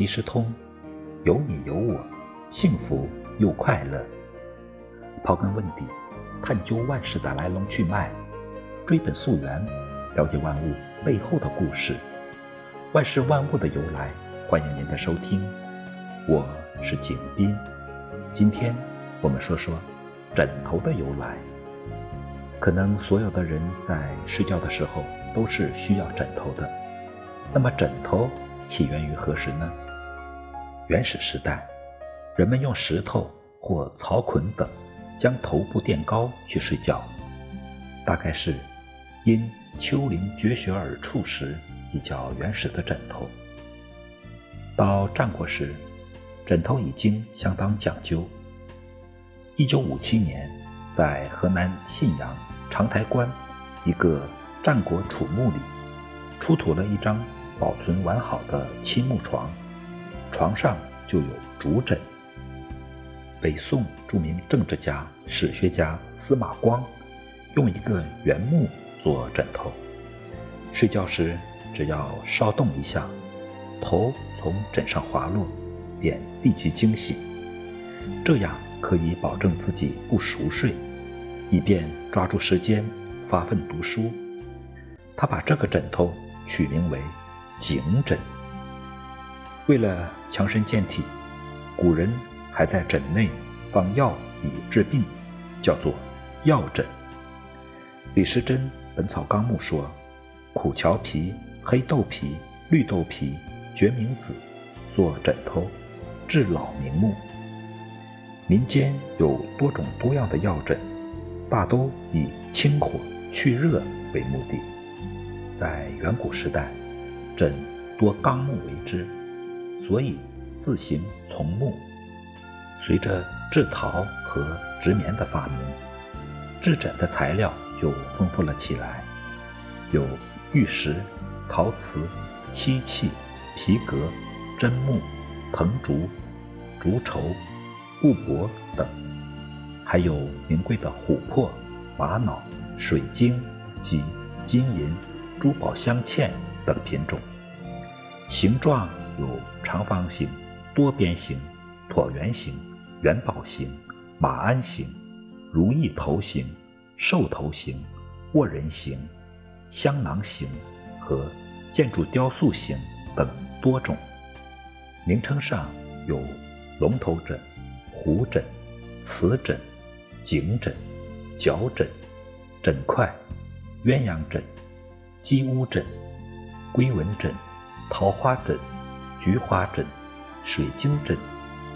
即时通，有你有我，幸福又快乐。刨根问底，探究万事的来龙去脉，追本溯源，了解万物背后的故事，万事万物的由来。欢迎您的收听，我是景斌。今天我们说说枕头的由来。可能所有的人在睡觉的时候都是需要枕头的，那么枕头。起源于何时呢？原始时代，人们用石头或草捆等将头部垫高去睡觉，大概是因丘陵绝雪而处时比较原始的枕头。到战国时，枕头已经相当讲究。一九五七年，在河南信阳长台关一个战国楚墓里，出土了一张。保存完好的漆木床，床上就有竹枕。北宋著名政治家、史学家司马光用一个原木做枕头，睡觉时只要稍动一下，头从枕上滑落，便立即惊醒，这样可以保证自己不熟睡，以便抓住时间发奋读书。他把这个枕头取名为。颈枕，为了强身健体，古人还在枕内放药以治病，叫做药枕。李时珍《本草纲目》说：苦荞皮、黑豆皮、绿豆皮、决明子做枕头，治老明目。民间有多种多样的药枕，大都以清火去热为目的。在远古时代。枕多纲木为之，所以字形从木。随着制陶和织棉的发明，制枕的材料就丰富了起来，有玉石、陶瓷、漆器、皮革、真木、藤竹、竹绸、布帛等，还有名贵的琥珀、玛瑙、水晶及金银、珠宝镶嵌等品种。形状有长方形、多边形、椭圆形、元宝形、马鞍形、如意头形、兽头形、卧人形、香囊形和建筑雕塑形等多种。名称上有龙头枕、虎枕、瓷枕、颈枕、脚枕、枕块、鸳鸯枕、鸡乌枕、龟纹枕。桃花枕、菊花枕、水晶枕、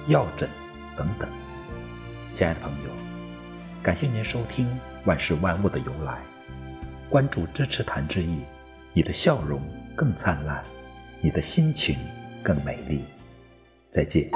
药枕等等，亲爱的朋友，感谢您收听《万事万物的由来》，关注支持谭志毅，你的笑容更灿烂，你的心情更美丽。再见。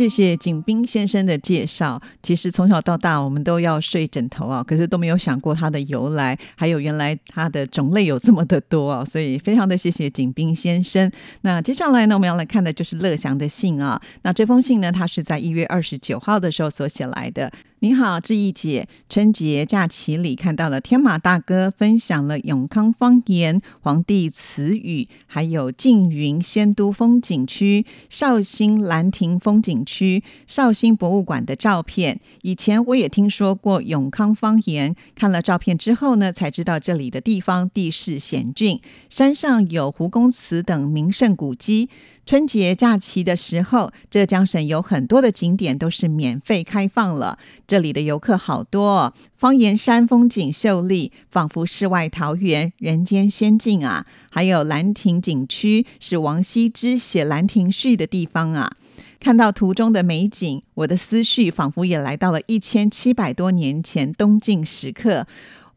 谢谢景斌先生的介绍。其实从小到大，我们都要睡枕头啊，可是都没有想过它的由来，还有原来它的种类有这么的多啊，所以非常的谢谢景斌先生。那接下来呢，我们要来看的就是乐祥的信啊。那这封信呢，他是在一月二十九号的时候所写来的。你好，志毅姐。春节假期里看到了天马大哥分享了永康方言、皇帝词语，还有缙云仙都风景区、绍兴兰亭风景区、绍兴博物馆的照片。以前我也听说过永康方言，看了照片之后呢，才知道这里的地方地势险峻，山上有胡公祠等名胜古迹。春节假期的时候，浙江省有很多的景点都是免费开放了。这里的游客好多，方言山风景秀丽，仿佛世外桃源、人间仙境啊！还有兰亭景区，是王羲之写《兰亭序》的地方啊。看到图中的美景，我的思绪仿佛也来到了一千七百多年前东晋时刻。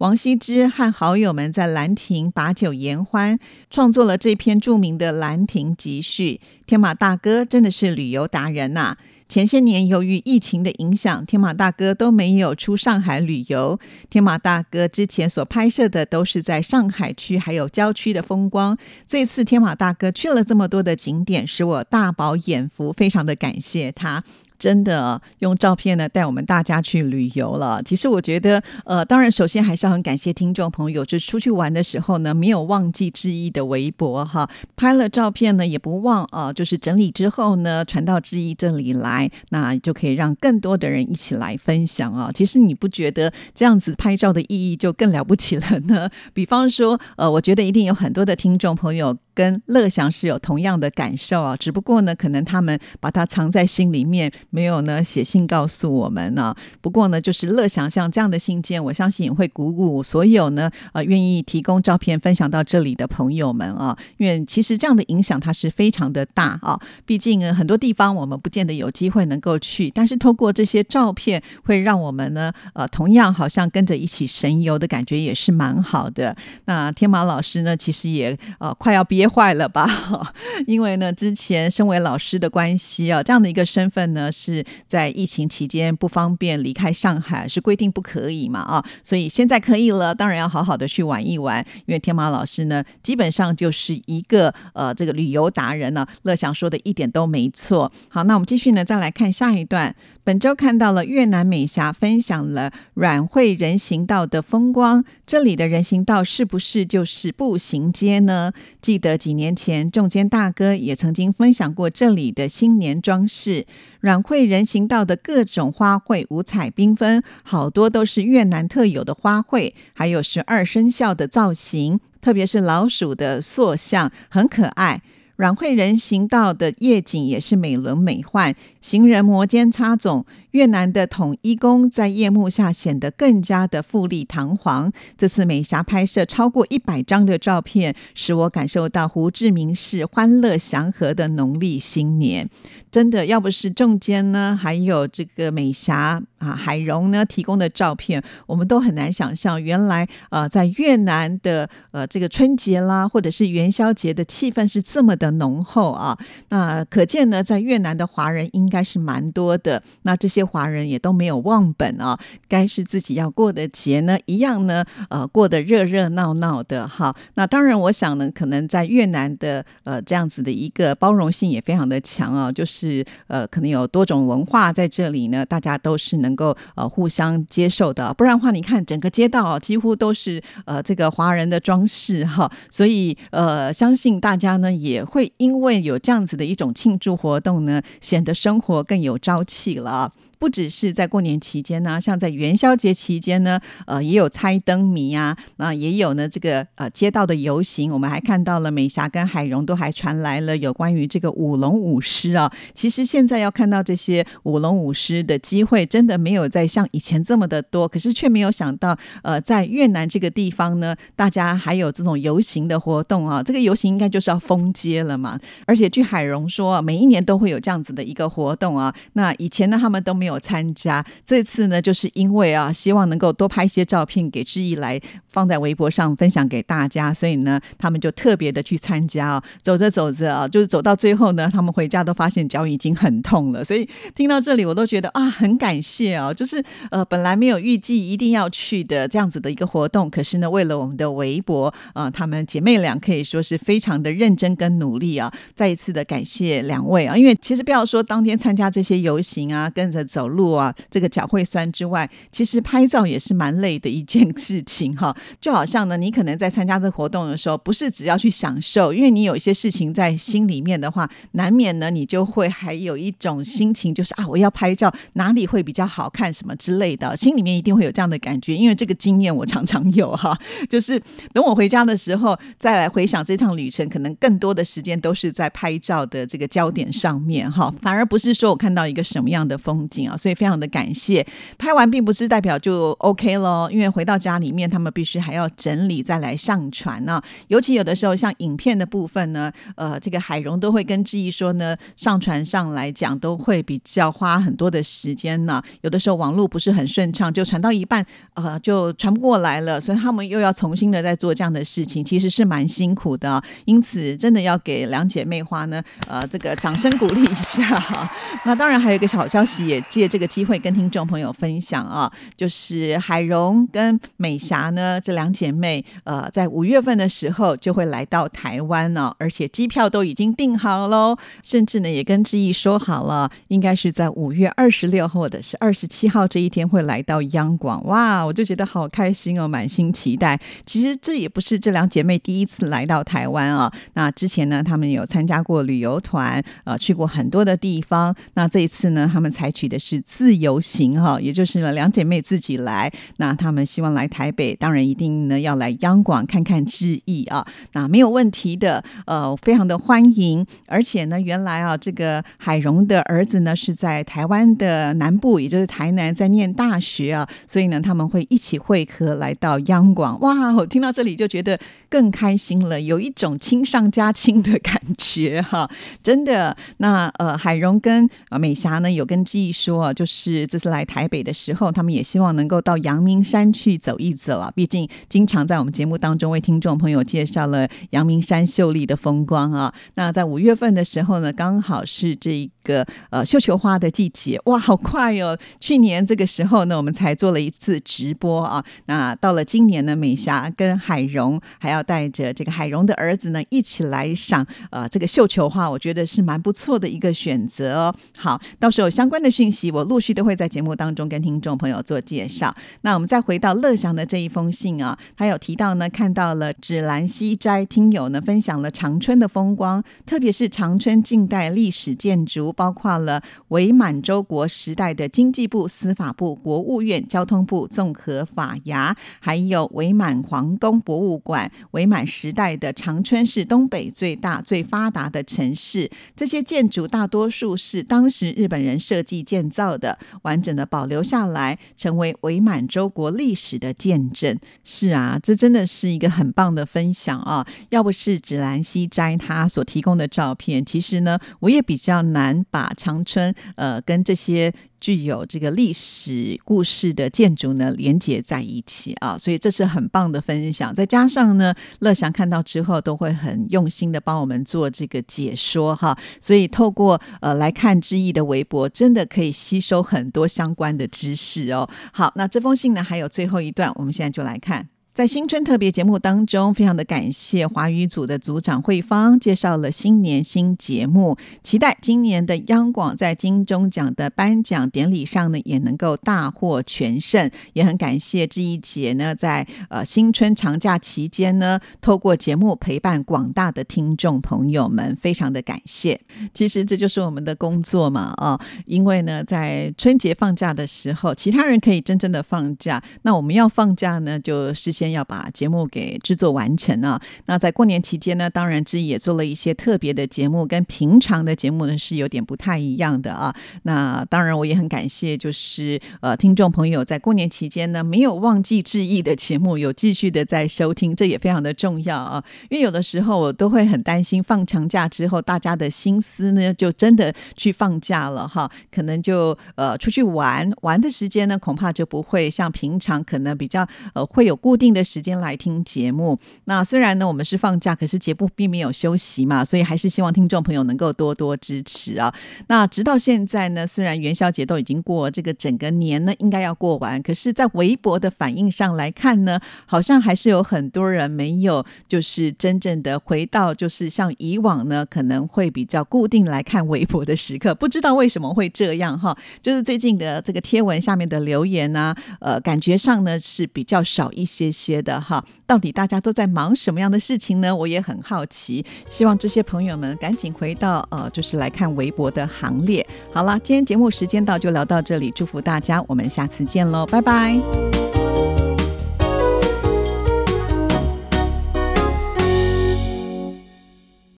王羲之和好友们在兰亭把酒言欢，创作了这篇著名的《兰亭集序》。天马大哥真的是旅游达人呐！前些年由于疫情的影响，天马大哥都没有出上海旅游。天马大哥之前所拍摄的都是在上海区还有郊区的风光。这次天马大哥去了这么多的景点，使我大饱眼福，非常的感谢他。真的用照片呢带我们大家去旅游了。其实我觉得，呃，当然首先还是要很感谢听众朋友，就出去玩的时候呢，没有忘记志毅的微博哈，拍了照片呢也不忘啊，就是整理之后呢传到志毅这里来，那就可以让更多的人一起来分享啊。其实你不觉得这样子拍照的意义就更了不起了呢？比方说，呃，我觉得一定有很多的听众朋友。跟乐祥是有同样的感受啊，只不过呢，可能他们把它藏在心里面，没有呢写信告诉我们呢。不过呢，就是乐祥像这样的信件，我相信也会鼓舞所有呢呃愿意提供照片分享到这里的朋友们啊。因为其实这样的影响它是非常的大啊，毕竟呢很多地方我们不见得有机会能够去，但是透过这些照片，会让我们呢呃同样好像跟着一起神游的感觉也是蛮好的。那天马老师呢，其实也呃快要毕业。憋坏了吧？因为呢，之前身为老师的关系啊，这样的一个身份呢，是在疫情期间不方便离开上海，是规定不可以嘛啊，所以现在可以了，当然要好好的去玩一玩。因为天马老师呢，基本上就是一个呃这个旅游达人呢，乐祥说的一点都没错。好，那我们继续呢，再来看下一段。本周看到了越南美霞分享了软会人行道的风光，这里的人行道是不是就是步行街呢？记得几年前众间大哥也曾经分享过这里的新年装饰，软会人行道的各种花卉五彩缤纷，好多都是越南特有的花卉，还有十二生肖的造型，特别是老鼠的塑像，很可爱。软会人行道的夜景也是美轮美奂，行人摩肩擦踵。越南的统一宫在夜幕下显得更加的富丽堂皇。这次美霞拍摄超过一百张的照片，使我感受到胡志明市欢乐祥和的农历新年。真的，要不是仲坚呢，还有这个美霞啊、海荣呢提供的照片，我们都很难想象，原来呃，在越南的呃这个春节啦，或者是元宵节的气氛是这么的浓厚啊。那可见呢，在越南的华人应该是蛮多的。那这些。华人也都没有忘本啊，该是自己要过的节呢，一样呢，呃，过得热热闹闹的哈。那当然，我想呢，可能在越南的呃这样子的一个包容性也非常的强啊，就是呃，可能有多种文化在这里呢，大家都是能够呃互相接受的。不然的话，你看整个街道啊，几乎都是呃这个华人的装饰哈，所以呃，相信大家呢也会因为有这样子的一种庆祝活动呢，显得生活更有朝气了。不只是在过年期间呢，像在元宵节期间呢，呃，也有猜灯谜啊，那也有呢这个呃街道的游行，我们还看到了美霞跟海荣都还传来了有关于这个舞龙舞狮啊。其实现在要看到这些舞龙舞狮的机会，真的没有再像以前这么的多。可是却没有想到，呃，在越南这个地方呢，大家还有这种游行的活动啊。这个游行应该就是要封街了嘛。而且据海荣说，每一年都会有这样子的一个活动啊。那以前呢，他们都没有。参加这次呢，就是因为啊，希望能够多拍一些照片给志毅来放在微博上分享给大家，所以呢，他们就特别的去参加啊。走着走着啊，就是走到最后呢，他们回家都发现脚已经很痛了。所以听到这里，我都觉得啊，很感谢啊。就是呃，本来没有预计一定要去的这样子的一个活动，可是呢，为了我们的微博啊，他们姐妹俩可以说是非常的认真跟努力啊。再一次的感谢两位啊，因为其实不要说当天参加这些游行啊，跟着。走路啊，这个脚会酸之外，其实拍照也是蛮累的一件事情哈。就好像呢，你可能在参加这活动的时候，不是只要去享受，因为你有一些事情在心里面的话，难免呢，你就会还有一种心情，就是啊，我要拍照，哪里会比较好看什么之类的，心里面一定会有这样的感觉。因为这个经验我常常有哈，就是等我回家的时候，再来回想这趟旅程，可能更多的时间都是在拍照的这个焦点上面哈，反而不是说我看到一个什么样的风景啊。所以非常的感谢，拍完并不是代表就 OK 咯，因为回到家里面，他们必须还要整理再来上传呢。尤其有的时候像影片的部分呢，呃，这个海荣都会跟志毅说呢，上传上来讲都会比较花很多的时间呢。有的时候网络不是很顺畅，就传到一半，呃，就传不过来了，所以他们又要重新的在做这样的事情，其实是蛮辛苦的。因此，真的要给两姐妹花呢，呃，这个掌声鼓励一下哈。那当然还有一个好消息，也借这个机会跟听众朋友分享啊，就是海荣跟美霞呢这两姐妹，呃，在五月份的时候就会来到台湾呢，而且机票都已经订好喽，甚至呢也跟志毅说好了，应该是在五月二十六或者是二十七号这一天会来到央广。哇，我就觉得好开心哦，满心期待。其实这也不是这两姐妹第一次来到台湾啊，那之前呢，她们有参加过旅游团，呃，去过很多的地方。那这一次呢，她们采取的是自由行哈，也就是呢两姐妹自己来。那她们希望来台北，当然一定呢要来央广看看志毅啊，那没有问题的，呃，非常的欢迎。而且呢，原来啊，这个海荣的儿子呢是在台湾的南部，也就是台南，在念大学啊，所以呢，他们会一起会合来到央广。哇，我听到这里就觉得更开心了，有一种亲上加亲的感觉哈，真的。那呃，海荣跟美霞呢有跟志毅说，就是这次来台北的时候，他们也希望能够到阳明山去走一走啊。毕竟经常在我们节目当中为听众朋友介绍了阳明山秀丽的风光啊。那在五月份的时候呢，刚好是这个呃绣球花的季节，哇，好快哦！去年这个时候呢，我们才做了一次直播啊。那到了今年呢，美霞跟海荣还要带着这个海荣的儿子呢一起来赏呃这个绣球花，我觉得是蛮不错的一个选择哦。好，到时候相关的讯息我陆续都会在节目当中跟听众朋友做介绍。那我们再回到乐祥的这一封信啊，他有提到呢，看到了芷兰西斋听友呢分享了长春的风光，特别是长春近代历史建筑，包括了伪满洲国时代的经济部、司法部、国务院、交通部综合法衙，还有伪满皇宫博物馆。伪满时代的长春市东北最大、最发达的城市，这些建筑大多数是当时日本人设计建造的，完整的保留下来，成为伪满洲国历史的见证。是啊，这真的是一个很棒的分享啊！要不是芷兰西斋他所提供的照片，其实呢，我也比较难把长春呃跟这些。具有这个历史故事的建筑呢，连接在一起啊，所以这是很棒的分享。再加上呢，乐祥看到之后都会很用心的帮我们做这个解说哈，所以透过呃来看之意的微博，真的可以吸收很多相关的知识哦。好，那这封信呢，还有最后一段，我们现在就来看。在新春特别节目当中，非常的感谢华语组的组长慧芳介绍了新年新节目，期待今年的央广在金钟奖的颁奖典礼上呢也能够大获全胜。也很感谢志毅姐呢，在呃新春长假期间呢，透过节目陪伴广大的听众朋友们，非常的感谢。其实这就是我们的工作嘛，啊，因为呢，在春节放假的时候，其他人可以真正的放假，那我们要放假呢，就是先。先要把节目给制作完成啊！那在过年期间呢，当然之也做了一些特别的节目，跟平常的节目呢是有点不太一样的啊。那当然我也很感谢，就是呃听众朋友在过年期间呢没有忘记致意的节目，有继续的在收听，这也非常的重要啊。因为有的时候我都会很担心，放长假之后大家的心思呢就真的去放假了哈，可能就呃出去玩玩的时间呢恐怕就不会像平常可能比较呃会有固定。的时间来听节目。那虽然呢我们是放假，可是节目并没有休息嘛，所以还是希望听众朋友能够多多支持啊。那直到现在呢，虽然元宵节都已经过，这个整个年呢应该要过完，可是，在微博的反应上来看呢，好像还是有很多人没有就是真正的回到就是像以往呢，可能会比较固定来看微博的时刻。不知道为什么会这样哈，就是最近的这个贴文下面的留言呢，呃，感觉上呢是比较少一些些的哈。到底大家都在忙什么样的事情呢？我也很好奇。希望这些朋友们赶紧回到呃，就是来看微博的行列。好了，今天节目时间到，就聊到这里。祝福大家，我们下次见喽，拜拜。